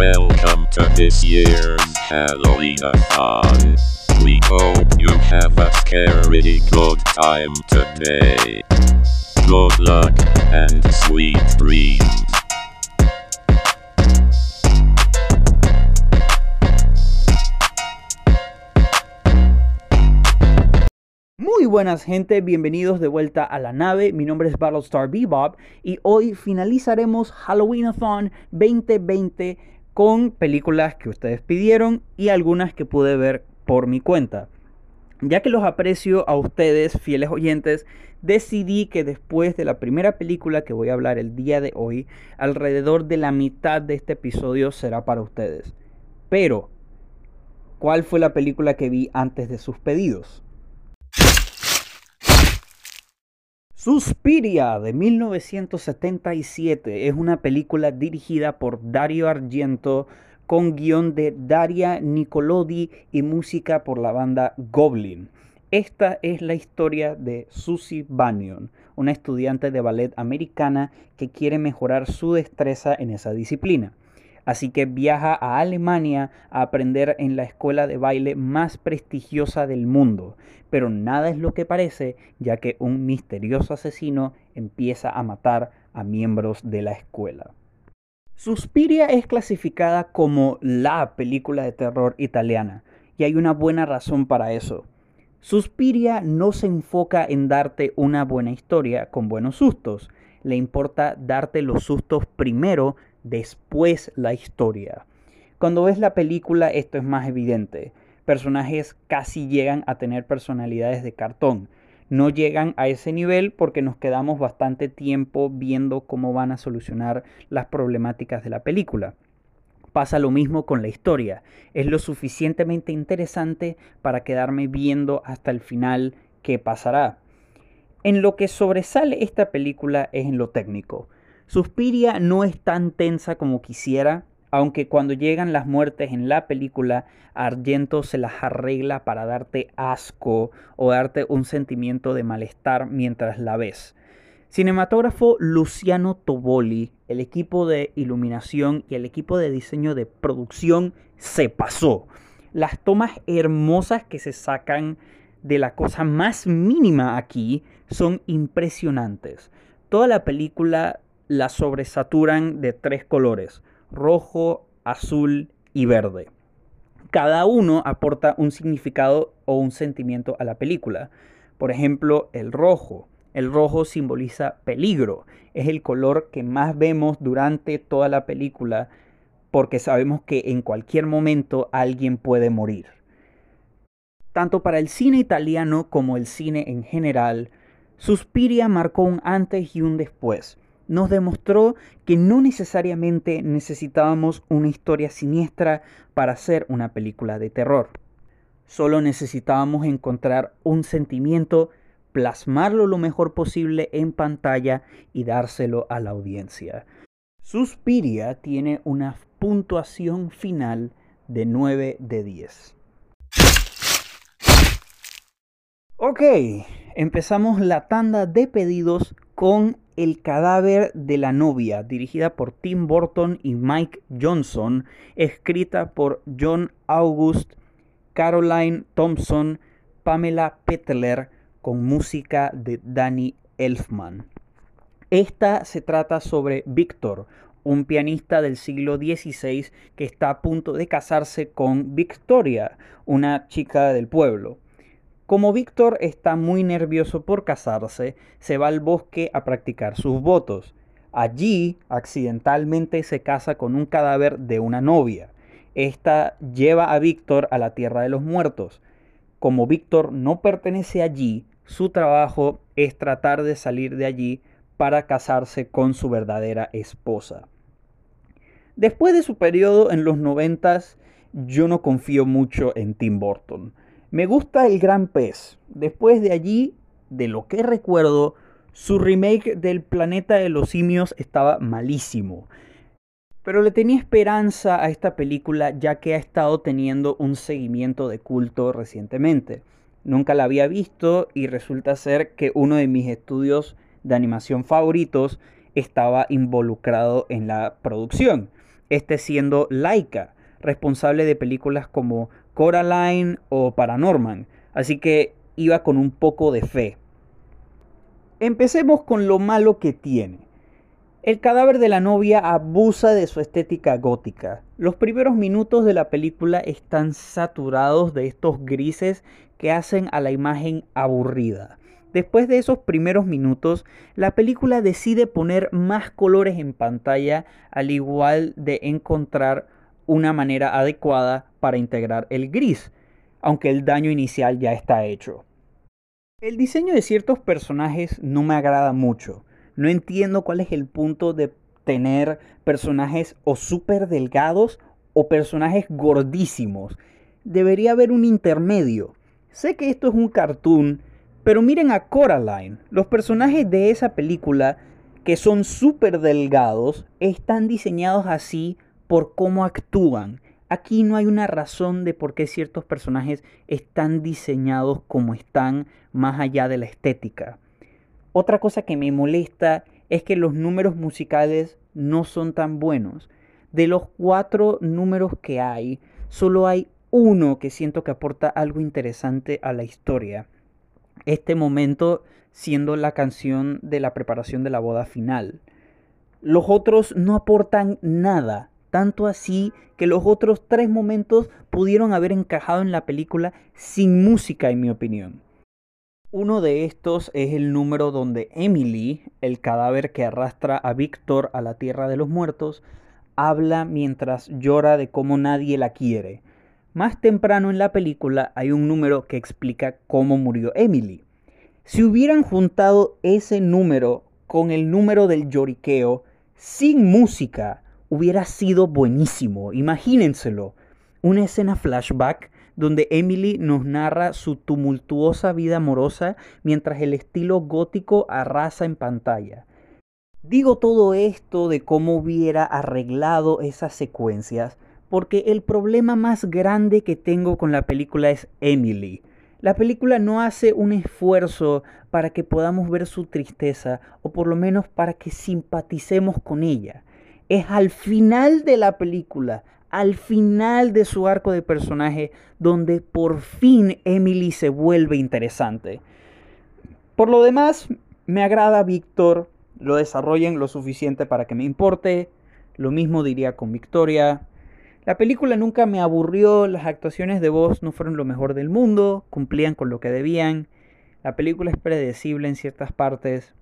Welcome to this year's Halloween-a-thon. We hope you have a scary good time today. Good luck and sweet dreams. Muy buenas gente, bienvenidos de vuelta a la nave. Mi nombre es Battlestar Bebop y hoy finalizaremos Halloween-a-thon 2020 con películas que ustedes pidieron y algunas que pude ver por mi cuenta. Ya que los aprecio a ustedes, fieles oyentes, decidí que después de la primera película que voy a hablar el día de hoy, alrededor de la mitad de este episodio será para ustedes. Pero, ¿cuál fue la película que vi antes de sus pedidos? Suspiria de 1977 es una película dirigida por Dario Argento con guion de Daria Nicolodi y música por la banda Goblin. Esta es la historia de Susie Bannion, una estudiante de ballet americana que quiere mejorar su destreza en esa disciplina. Así que viaja a Alemania a aprender en la escuela de baile más prestigiosa del mundo. Pero nada es lo que parece, ya que un misterioso asesino empieza a matar a miembros de la escuela. Suspiria es clasificada como la película de terror italiana, y hay una buena razón para eso. Suspiria no se enfoca en darte una buena historia con buenos sustos, le importa darte los sustos primero después la historia. Cuando ves la película esto es más evidente. Personajes casi llegan a tener personalidades de cartón. No llegan a ese nivel porque nos quedamos bastante tiempo viendo cómo van a solucionar las problemáticas de la película. Pasa lo mismo con la historia. Es lo suficientemente interesante para quedarme viendo hasta el final qué pasará. En lo que sobresale esta película es en lo técnico. Suspiria no es tan tensa como quisiera, aunque cuando llegan las muertes en la película, Argento se las arregla para darte asco o darte un sentimiento de malestar mientras la ves. Cinematógrafo Luciano Toboli, el equipo de iluminación y el equipo de diseño de producción se pasó. Las tomas hermosas que se sacan de la cosa más mínima aquí son impresionantes. Toda la película la sobresaturan de tres colores, rojo, azul y verde. Cada uno aporta un significado o un sentimiento a la película. Por ejemplo, el rojo. El rojo simboliza peligro. Es el color que más vemos durante toda la película porque sabemos que en cualquier momento alguien puede morir. Tanto para el cine italiano como el cine en general, Suspiria marcó un antes y un después nos demostró que no necesariamente necesitábamos una historia siniestra para hacer una película de terror. Solo necesitábamos encontrar un sentimiento, plasmarlo lo mejor posible en pantalla y dárselo a la audiencia. Suspiria tiene una puntuación final de 9 de 10. Ok, empezamos la tanda de pedidos con el cadáver de la novia, dirigida por Tim Burton y Mike Johnson, escrita por John August, Caroline Thompson, Pamela Petler, con música de Danny Elfman. Esta se trata sobre Víctor, un pianista del siglo XVI que está a punto de casarse con Victoria, una chica del pueblo. Como Víctor está muy nervioso por casarse, se va al bosque a practicar sus votos. Allí, accidentalmente, se casa con un cadáver de una novia. Esta lleva a Víctor a la tierra de los muertos. Como Víctor no pertenece allí, su trabajo es tratar de salir de allí para casarse con su verdadera esposa. Después de su periodo en los noventas, yo no confío mucho en Tim Burton. Me gusta El Gran Pez. Después de allí, de lo que recuerdo, su remake del Planeta de los Simios estaba malísimo. Pero le tenía esperanza a esta película ya que ha estado teniendo un seguimiento de culto recientemente. Nunca la había visto y resulta ser que uno de mis estudios de animación favoritos estaba involucrado en la producción. este siendo Laika, responsable de películas como Coraline o Paranorman, así que iba con un poco de fe. Empecemos con lo malo que tiene. El cadáver de la novia abusa de su estética gótica. Los primeros minutos de la película están saturados de estos grises que hacen a la imagen aburrida. Después de esos primeros minutos, la película decide poner más colores en pantalla al igual de encontrar una manera adecuada para integrar el gris, aunque el daño inicial ya está hecho. El diseño de ciertos personajes no me agrada mucho. No entiendo cuál es el punto de tener personajes o súper delgados o personajes gordísimos. Debería haber un intermedio. Sé que esto es un cartoon, pero miren a Coraline. Los personajes de esa película, que son súper delgados, están diseñados así por cómo actúan. Aquí no hay una razón de por qué ciertos personajes están diseñados como están más allá de la estética. Otra cosa que me molesta es que los números musicales no son tan buenos. De los cuatro números que hay, solo hay uno que siento que aporta algo interesante a la historia. Este momento siendo la canción de la preparación de la boda final. Los otros no aportan nada tanto así que los otros tres momentos pudieron haber encajado en la película sin música, en mi opinión. Uno de estos es el número donde Emily, el cadáver que arrastra a Víctor a la tierra de los muertos, habla mientras llora de cómo nadie la quiere. Más temprano en la película hay un número que explica cómo murió Emily. Si hubieran juntado ese número con el número del lloriqueo sin música, hubiera sido buenísimo. Imagínenselo. Una escena flashback donde Emily nos narra su tumultuosa vida amorosa mientras el estilo gótico arrasa en pantalla. Digo todo esto de cómo hubiera arreglado esas secuencias porque el problema más grande que tengo con la película es Emily. La película no hace un esfuerzo para que podamos ver su tristeza o por lo menos para que simpaticemos con ella es al final de la película, al final de su arco de personaje, donde por fin Emily se vuelve interesante. Por lo demás, me agrada Víctor, lo desarrollen lo suficiente para que me importe. Lo mismo diría con Victoria. La película nunca me aburrió, las actuaciones de voz no fueron lo mejor del mundo, cumplían con lo que debían. La película es predecible en ciertas partes,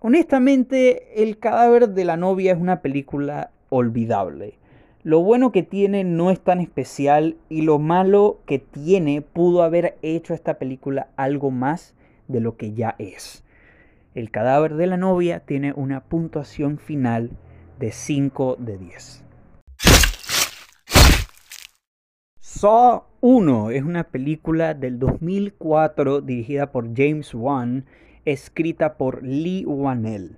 Honestamente, El cadáver de la novia es una película olvidable. Lo bueno que tiene no es tan especial y lo malo que tiene pudo haber hecho esta película algo más de lo que ya es. El cadáver de la novia tiene una puntuación final de 5 de 10. Saw 1 es una película del 2004 dirigida por James Wan escrita por Lee Wanell.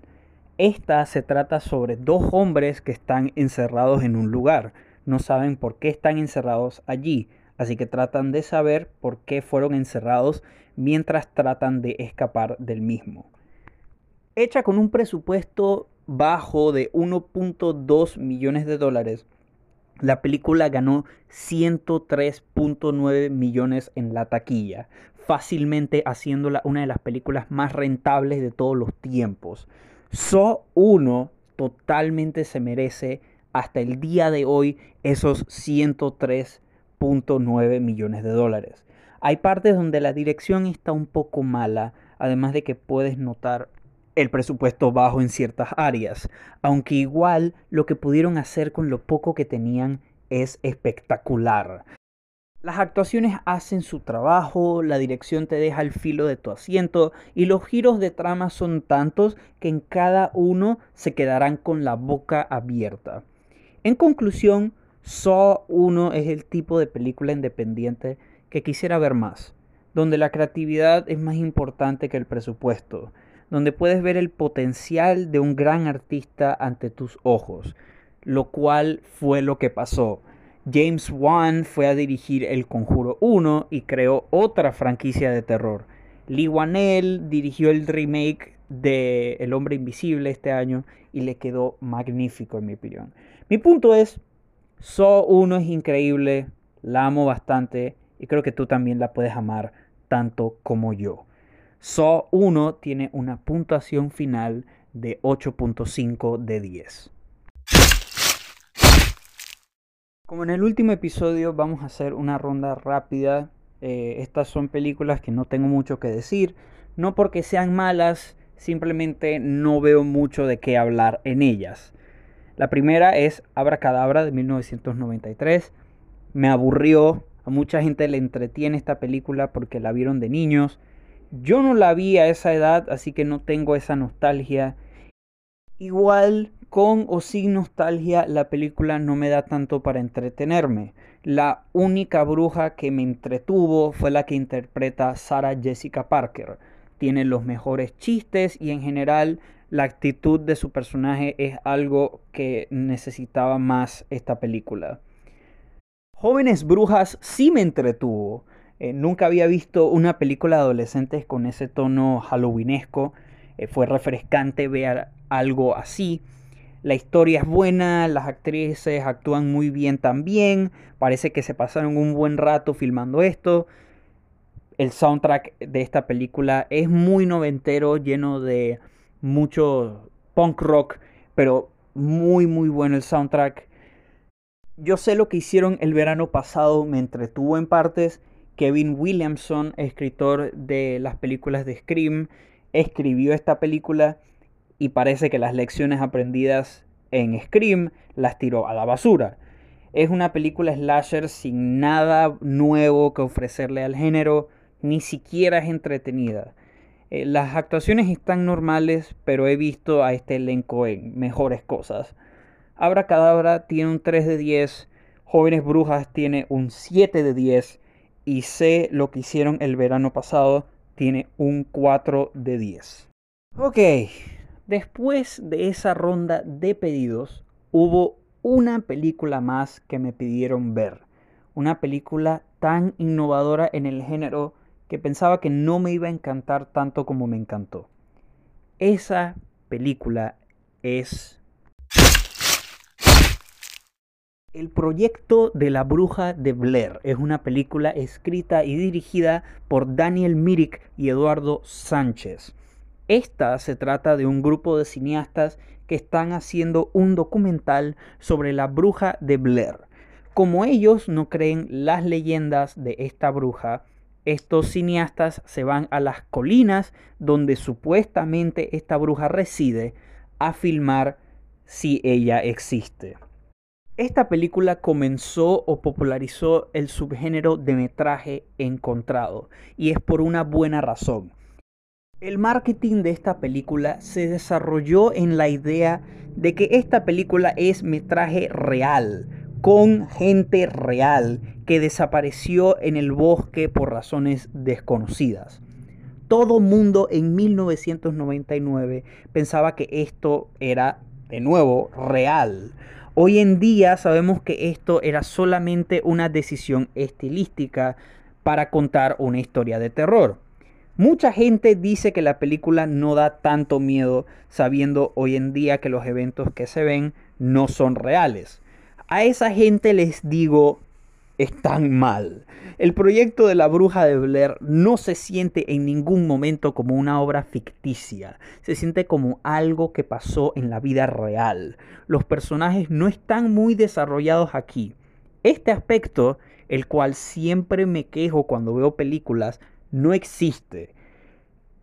Esta se trata sobre dos hombres que están encerrados en un lugar. No saben por qué están encerrados allí, así que tratan de saber por qué fueron encerrados mientras tratan de escapar del mismo. Hecha con un presupuesto bajo de 1.2 millones de dólares, la película ganó 103.9 millones en la taquilla, fácilmente haciéndola una de las películas más rentables de todos los tiempos. So 1 totalmente se merece hasta el día de hoy esos 103.9 millones de dólares. Hay partes donde la dirección está un poco mala, además de que puedes notar el presupuesto bajo en ciertas áreas, aunque igual lo que pudieron hacer con lo poco que tenían es espectacular. Las actuaciones hacen su trabajo, la dirección te deja al filo de tu asiento y los giros de trama son tantos que en cada uno se quedarán con la boca abierta. En conclusión, Saw 1 es el tipo de película independiente que quisiera ver más, donde la creatividad es más importante que el presupuesto, donde puedes ver el potencial de un gran artista ante tus ojos, lo cual fue lo que pasó. James Wan fue a dirigir El Conjuro 1 y creó otra franquicia de terror. Lee Wanell dirigió el remake de El Hombre Invisible este año y le quedó magnífico en mi opinión. Mi punto es, So 1 es increíble, la amo bastante y creo que tú también la puedes amar tanto como yo. So 1 tiene una puntuación final de 8.5 de 10. Como en el último episodio vamos a hacer una ronda rápida. Eh, estas son películas que no tengo mucho que decir. No porque sean malas, simplemente no veo mucho de qué hablar en ellas. La primera es Abracadabra de 1993. Me aburrió. A mucha gente le entretiene esta película porque la vieron de niños. Yo no la vi a esa edad, así que no tengo esa nostalgia. Igual con o sin nostalgia, la película no me da tanto para entretenerme. La única bruja que me entretuvo fue la que interpreta Sarah Jessica Parker. Tiene los mejores chistes y en general la actitud de su personaje es algo que necesitaba más esta película. Jóvenes Brujas sí me entretuvo. Eh, nunca había visto una película de adolescentes con ese tono halloweenesco. Eh, fue refrescante ver algo así. La historia es buena, las actrices actúan muy bien también, parece que se pasaron un buen rato filmando esto. El soundtrack de esta película es muy noventero, lleno de mucho punk rock, pero muy muy bueno el soundtrack. Yo sé lo que hicieron el verano pasado, me entretuvo en partes. Kevin Williamson, escritor de las películas de Scream, escribió esta película y parece que las lecciones aprendidas en Scream las tiró a la basura. Es una película slasher sin nada nuevo que ofrecerle al género, ni siquiera es entretenida. Eh, las actuaciones están normales, pero he visto a este elenco en mejores cosas. Abra Cadabra tiene un 3 de 10, Jóvenes Brujas tiene un 7 de 10 y sé lo que hicieron el verano pasado tiene un 4 de 10. Ok, Después de esa ronda de pedidos, hubo una película más que me pidieron ver. Una película tan innovadora en el género que pensaba que no me iba a encantar tanto como me encantó. Esa película es El proyecto de la bruja de Blair es una película escrita y dirigida por Daniel Mirik y Eduardo Sánchez. Esta se trata de un grupo de cineastas que están haciendo un documental sobre la bruja de Blair. Como ellos no creen las leyendas de esta bruja, estos cineastas se van a las colinas donde supuestamente esta bruja reside a filmar si ella existe. Esta película comenzó o popularizó el subgénero de metraje encontrado y es por una buena razón. El marketing de esta película se desarrolló en la idea de que esta película es metraje real, con gente real que desapareció en el bosque por razones desconocidas. Todo mundo en 1999 pensaba que esto era, de nuevo, real. Hoy en día sabemos que esto era solamente una decisión estilística para contar una historia de terror. Mucha gente dice que la película no da tanto miedo sabiendo hoy en día que los eventos que se ven no son reales. A esa gente les digo, están mal. El proyecto de la bruja de Blair no se siente en ningún momento como una obra ficticia, se siente como algo que pasó en la vida real. Los personajes no están muy desarrollados aquí. Este aspecto, el cual siempre me quejo cuando veo películas, no existe.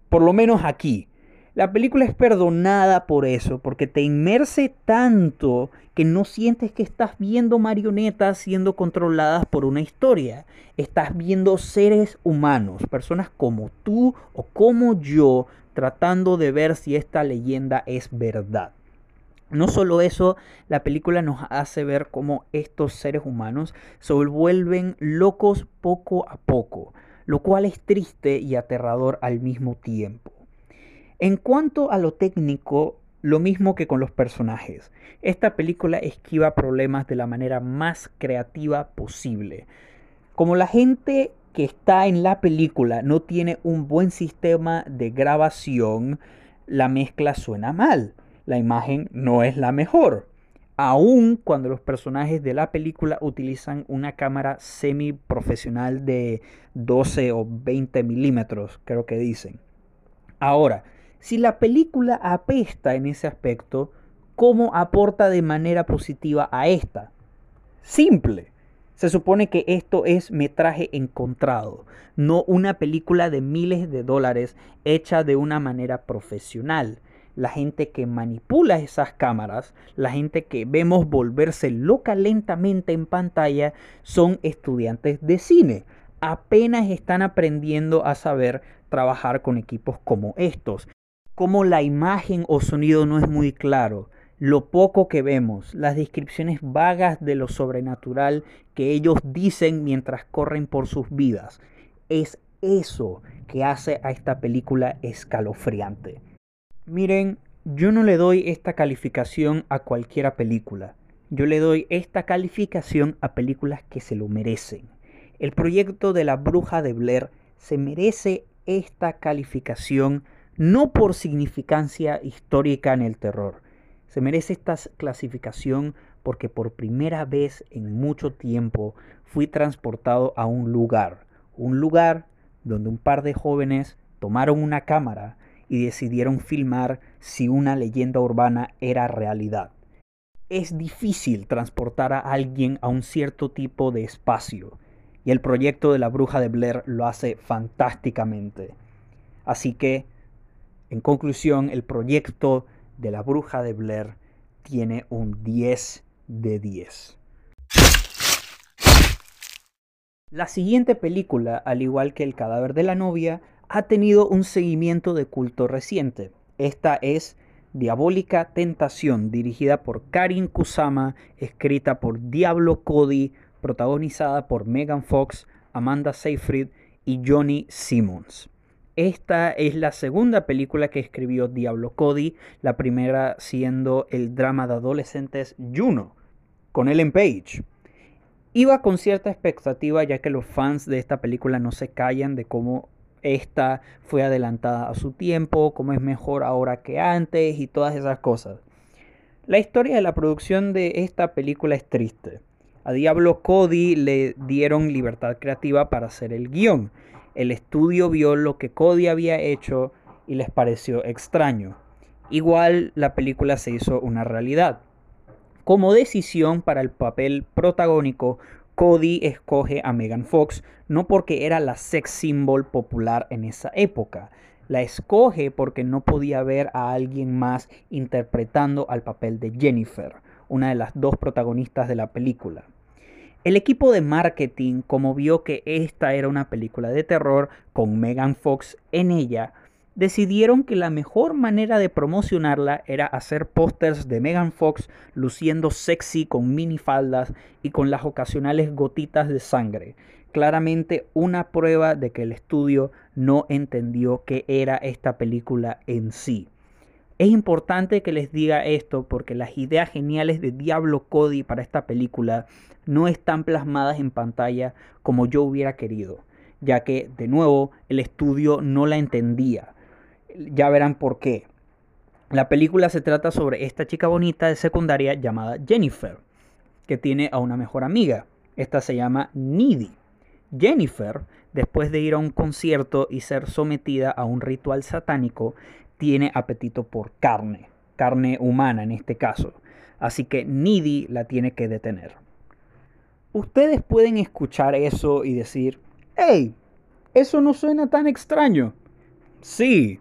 Por lo menos aquí. La película es perdonada por eso, porque te inmerse tanto que no sientes que estás viendo marionetas siendo controladas por una historia. Estás viendo seres humanos, personas como tú o como yo, tratando de ver si esta leyenda es verdad. No solo eso, la película nos hace ver cómo estos seres humanos se vuelven locos poco a poco lo cual es triste y aterrador al mismo tiempo. En cuanto a lo técnico, lo mismo que con los personajes. Esta película esquiva problemas de la manera más creativa posible. Como la gente que está en la película no tiene un buen sistema de grabación, la mezcla suena mal. La imagen no es la mejor. Aun cuando los personajes de la película utilizan una cámara semi profesional de 12 o 20 milímetros, creo que dicen. Ahora, si la película apesta en ese aspecto, ¿cómo aporta de manera positiva a esta? Simple. Se supone que esto es metraje encontrado, no una película de miles de dólares hecha de una manera profesional la gente que manipula esas cámaras, la gente que vemos volverse loca lentamente en pantalla, son estudiantes de cine. Apenas están aprendiendo a saber trabajar con equipos como estos. Como la imagen o sonido no es muy claro, lo poco que vemos, las descripciones vagas de lo sobrenatural que ellos dicen mientras corren por sus vidas, es eso que hace a esta película escalofriante. Miren, yo no le doy esta calificación a cualquiera película. Yo le doy esta calificación a películas que se lo merecen. El proyecto de la bruja de Blair se merece esta calificación no por significancia histórica en el terror. Se merece esta clasificación porque por primera vez en mucho tiempo fui transportado a un lugar. Un lugar donde un par de jóvenes tomaron una cámara y decidieron filmar si una leyenda urbana era realidad. Es difícil transportar a alguien a un cierto tipo de espacio y el proyecto de la bruja de Blair lo hace fantásticamente. Así que, en conclusión, el proyecto de la bruja de Blair tiene un 10 de 10. La siguiente película, al igual que El cadáver de la novia, ha tenido un seguimiento de culto reciente. Esta es Diabólica Tentación, dirigida por Karin Kusama, escrita por Diablo Cody, protagonizada por Megan Fox, Amanda Seyfried y Johnny Simmons. Esta es la segunda película que escribió Diablo Cody, la primera siendo el drama de adolescentes Juno, con Ellen Page. Iba con cierta expectativa ya que los fans de esta película no se callan de cómo esta fue adelantada a su tiempo, cómo es mejor ahora que antes y todas esas cosas. La historia de la producción de esta película es triste. A Diablo Cody le dieron libertad creativa para hacer el guion. El estudio vio lo que Cody había hecho y les pareció extraño. Igual la película se hizo una realidad. Como decisión para el papel protagónico, Cody escoge a Megan Fox no porque era la sex symbol popular en esa época. La escoge porque no podía ver a alguien más interpretando al papel de Jennifer, una de las dos protagonistas de la película. El equipo de marketing, como vio que esta era una película de terror con Megan Fox en ella, decidieron que la mejor manera de promocionarla era hacer pósters de Megan Fox luciendo sexy con minifaldas y con las ocasionales gotitas de sangre. Claramente una prueba de que el estudio no entendió qué era esta película en sí. Es importante que les diga esto porque las ideas geniales de Diablo Cody para esta película no están plasmadas en pantalla como yo hubiera querido, ya que de nuevo el estudio no la entendía ya verán por qué. La película se trata sobre esta chica bonita de secundaria llamada Jennifer, que tiene a una mejor amiga. Esta se llama Needy. Jennifer, después de ir a un concierto y ser sometida a un ritual satánico, tiene apetito por carne, carne humana en este caso. Así que Needy la tiene que detener. Ustedes pueden escuchar eso y decir, hey, eso no suena tan extraño. Sí,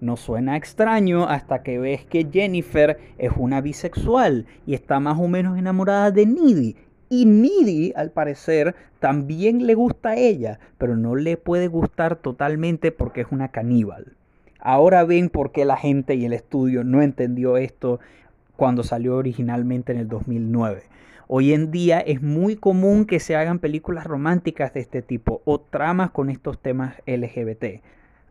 no suena extraño hasta que ves que Jennifer es una bisexual y está más o menos enamorada de Needy. Y Needy, al parecer, también le gusta a ella, pero no le puede gustar totalmente porque es una caníbal. Ahora ven por qué la gente y el estudio no entendió esto cuando salió originalmente en el 2009. Hoy en día es muy común que se hagan películas románticas de este tipo o tramas con estos temas LGBT.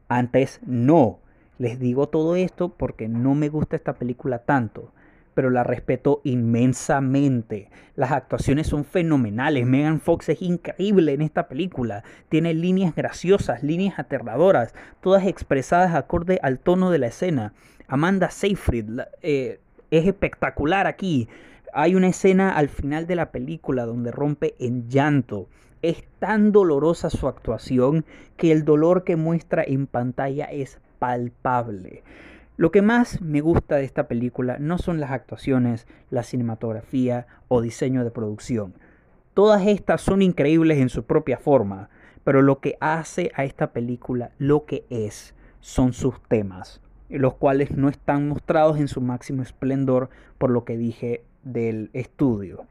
Antes no. Les digo todo esto porque no me gusta esta película tanto, pero la respeto inmensamente. Las actuaciones son fenomenales. Megan Fox es increíble en esta película. Tiene líneas graciosas, líneas aterradoras, todas expresadas acorde al tono de la escena. Amanda Seyfried eh, es espectacular aquí. Hay una escena al final de la película donde rompe en llanto. Es tan dolorosa su actuación que el dolor que muestra en pantalla es palpable. Lo que más me gusta de esta película no son las actuaciones, la cinematografía o diseño de producción. Todas estas son increíbles en su propia forma, pero lo que hace a esta película lo que es son sus temas, los cuales no están mostrados en su máximo esplendor por lo que dije del estudio.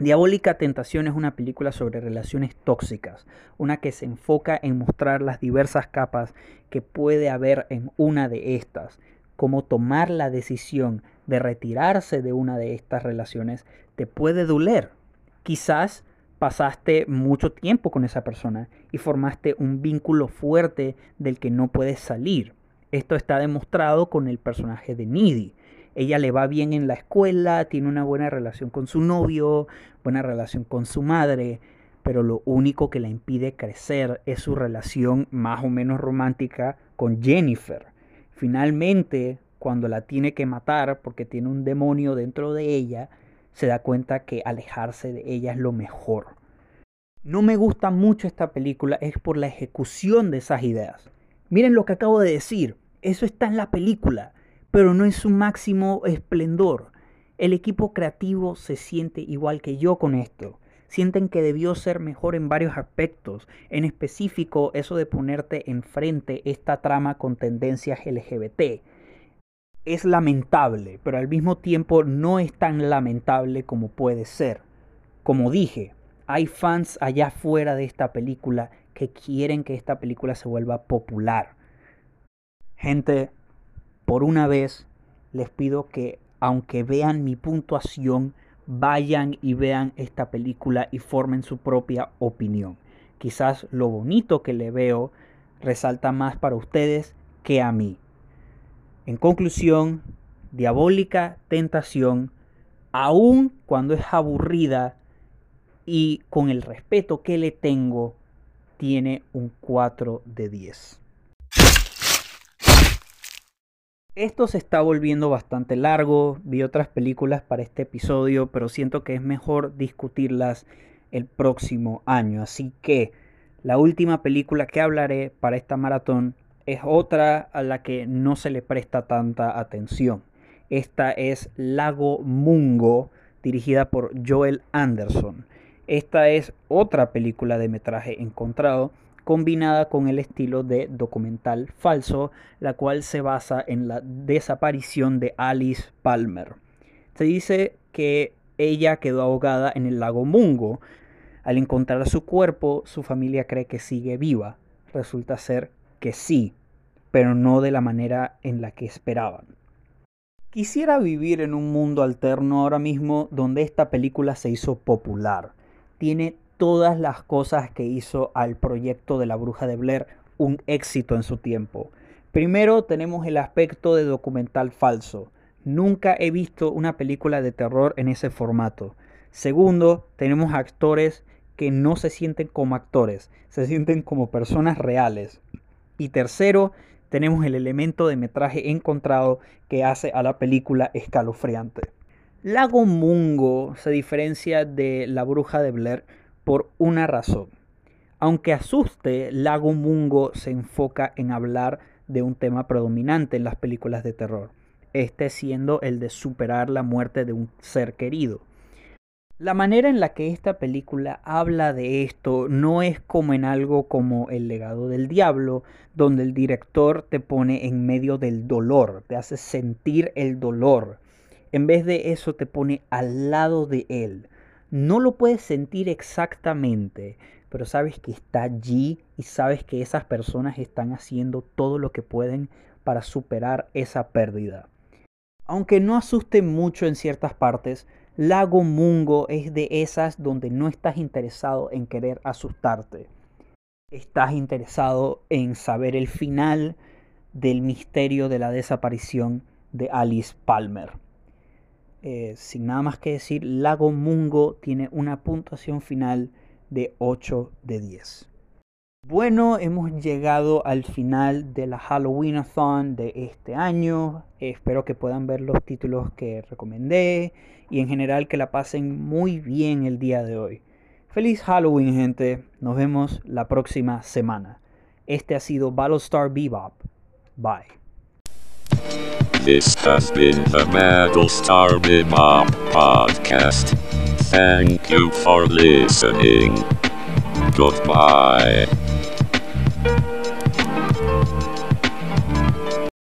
Diabólica Tentación es una película sobre relaciones tóxicas, una que se enfoca en mostrar las diversas capas que puede haber en una de estas, como tomar la decisión de retirarse de una de estas relaciones te puede doler. Quizás pasaste mucho tiempo con esa persona y formaste un vínculo fuerte del que no puedes salir. Esto está demostrado con el personaje de Needy ella le va bien en la escuela, tiene una buena relación con su novio, buena relación con su madre, pero lo único que la impide crecer es su relación más o menos romántica con Jennifer. Finalmente, cuando la tiene que matar porque tiene un demonio dentro de ella, se da cuenta que alejarse de ella es lo mejor. No me gusta mucho esta película es por la ejecución de esas ideas. Miren lo que acabo de decir, eso está en la película pero no es su máximo esplendor. El equipo creativo se siente igual que yo con esto. Sienten que debió ser mejor en varios aspectos, en específico eso de ponerte enfrente esta trama con tendencias LGBT. Es lamentable, pero al mismo tiempo no es tan lamentable como puede ser. Como dije, hay fans allá afuera de esta película que quieren que esta película se vuelva popular. Gente, por una vez les pido que aunque vean mi puntuación, vayan y vean esta película y formen su propia opinión. Quizás lo bonito que le veo resalta más para ustedes que a mí. En conclusión, diabólica tentación, aun cuando es aburrida y con el respeto que le tengo, tiene un 4 de 10. Esto se está volviendo bastante largo, vi otras películas para este episodio, pero siento que es mejor discutirlas el próximo año. Así que la última película que hablaré para esta maratón es otra a la que no se le presta tanta atención. Esta es Lago Mungo, dirigida por Joel Anderson. Esta es otra película de metraje encontrado combinada con el estilo de documental falso, la cual se basa en la desaparición de Alice Palmer. Se dice que ella quedó ahogada en el lago Mungo. Al encontrar su cuerpo, su familia cree que sigue viva. Resulta ser que sí, pero no de la manera en la que esperaban. Quisiera vivir en un mundo alterno ahora mismo donde esta película se hizo popular. Tiene todas las cosas que hizo al proyecto de la bruja de Blair un éxito en su tiempo. Primero tenemos el aspecto de documental falso. Nunca he visto una película de terror en ese formato. Segundo, tenemos actores que no se sienten como actores, se sienten como personas reales. Y tercero, tenemos el elemento de metraje encontrado que hace a la película escalofriante. Lago Mungo se diferencia de La Bruja de Blair por una razón. Aunque asuste, Lago Mungo se enfoca en hablar de un tema predominante en las películas de terror, este siendo el de superar la muerte de un ser querido. La manera en la que esta película habla de esto no es como en algo como El legado del diablo, donde el director te pone en medio del dolor, te hace sentir el dolor. En vez de eso te pone al lado de él, no lo puedes sentir exactamente, pero sabes que está allí y sabes que esas personas están haciendo todo lo que pueden para superar esa pérdida. Aunque no asuste mucho en ciertas partes, Lago Mungo es de esas donde no estás interesado en querer asustarte. Estás interesado en saber el final del misterio de la desaparición de Alice Palmer. Eh, sin nada más que decir, Lago Mungo tiene una puntuación final de 8 de 10. Bueno, hemos llegado al final de la Halloween-a-thon de este año. Espero que puedan ver los títulos que recomendé y en general que la pasen muy bien el día de hoy. Feliz Halloween, gente. Nos vemos la próxima semana. Este ha sido Battlestar Bebop. Bye. This has been the Battlestar Bebop podcast. Thank you for listening. Goodbye.